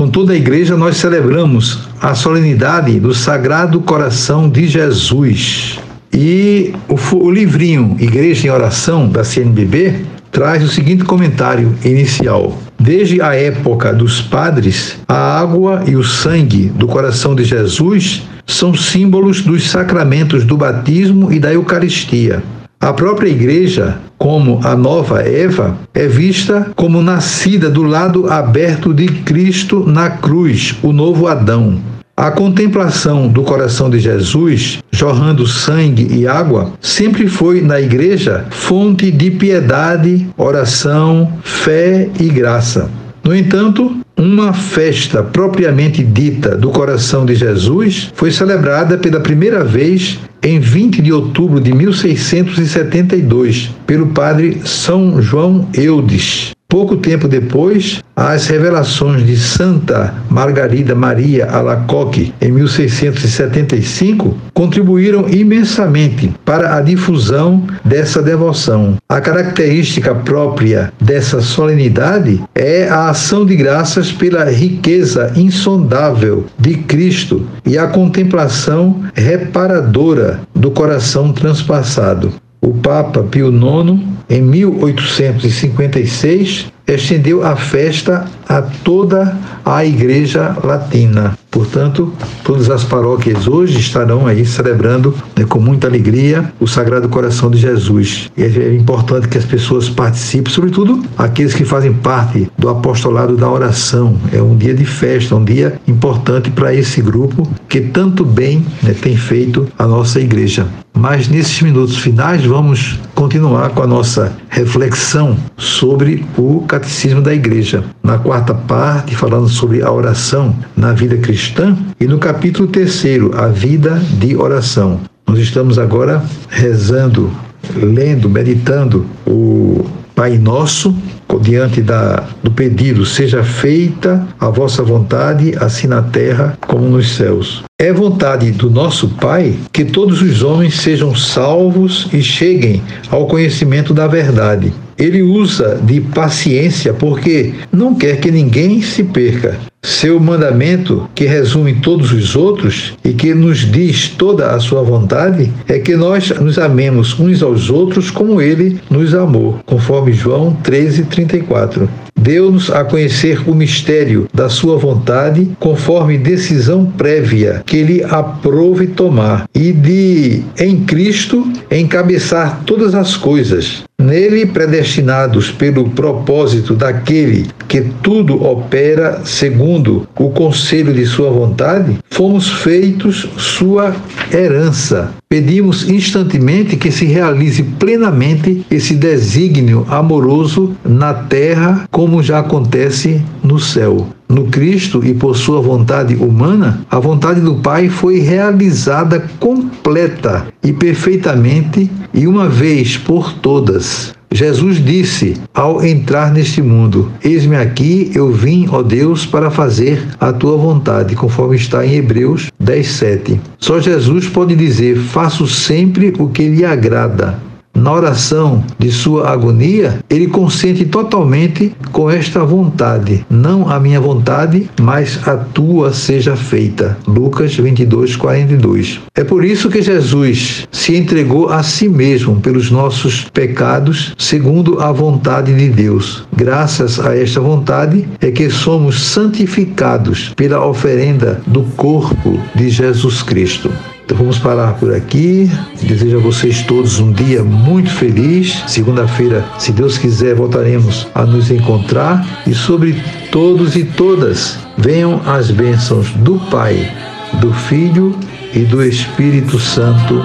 com toda a igreja, nós celebramos a solenidade do Sagrado Coração de Jesus. E o, o livrinho Igreja em Oração, da CNBB, traz o seguinte comentário inicial. Desde a época dos padres, a água e o sangue do coração de Jesus são símbolos dos sacramentos do batismo e da Eucaristia. A própria igreja, como a nova Eva, é vista como nascida do lado aberto de Cristo na cruz, o novo Adão. A contemplação do coração de Jesus, jorrando sangue e água, sempre foi na igreja fonte de piedade, oração, fé e graça. No entanto, uma festa propriamente dita do coração de Jesus foi celebrada pela primeira vez em 20 de outubro de 1672 pelo padre São João Eudes. Pouco tempo depois, as revelações de Santa Margarida Maria Alacoque, em 1675, contribuíram imensamente para a difusão dessa devoção. A característica própria dessa solenidade é a ação de graças pela riqueza insondável de Cristo e a contemplação reparadora do coração transpassado. O Papa Pio IX, em 1856, estendeu a festa a toda a Igreja Latina. Portanto, todas as paróquias hoje estarão aí celebrando né, com muita alegria o Sagrado Coração de Jesus. E é importante que as pessoas participem, sobretudo aqueles que fazem parte do apostolado da oração. É um dia de festa, um dia importante para esse grupo que tanto bem né, tem feito a nossa igreja. Mas nesses minutos finais vamos continuar com a nossa reflexão sobre o catecismo da igreja. Na quarta parte, falando sobre a oração na vida cristã, e no capítulo terceiro, a vida de oração. Nós estamos agora rezando, lendo, meditando o Pai Nosso, diante da, do pedido, seja feita a vossa vontade, assim na terra como nos céus. É vontade do nosso Pai que todos os homens sejam salvos e cheguem ao conhecimento da verdade. Ele usa de paciência porque não quer que ninguém se perca. Seu mandamento, que resume todos os outros e que nos diz toda a sua vontade, é que nós nos amemos uns aos outros como ele nos amou, conforme João 13:34. Deu-nos a conhecer o mistério da sua vontade, conforme decisão prévia que ele aprove tomar, e de, em Cristo, encabeçar todas as coisas, Nele, predestinados pelo propósito daquele que tudo opera segundo o conselho de Sua vontade, fomos feitos Sua herança. Pedimos instantemente que se realize plenamente esse desígnio amoroso na terra, como já acontece no céu. No Cristo e por sua vontade humana, a vontade do Pai foi realizada completa e perfeitamente e uma vez por todas. Jesus disse ao entrar neste mundo: Eis-me aqui, eu vim, ó Deus, para fazer a tua vontade, conforme está em Hebreus 10, 7. Só Jesus pode dizer: Faço sempre o que lhe agrada na oração de sua agonia, ele consente totalmente com esta vontade. Não a minha vontade, mas a tua seja feita. Lucas 22, 42. É por isso que Jesus se entregou a si mesmo pelos nossos pecados, segundo a vontade de Deus. Graças a esta vontade é que somos santificados pela oferenda do corpo de Jesus Cristo. Então vamos parar por aqui. Desejo a vocês todos um dia muito feliz. Segunda-feira, se Deus quiser, voltaremos a nos encontrar. E sobre todos e todas, venham as bênçãos do Pai, do Filho e do Espírito Santo.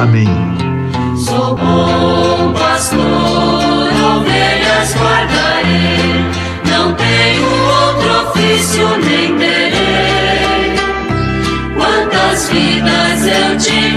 Amém. Sou bom pastor, ovelhas guardarei, não tenho outro ofício vidas eu te peço.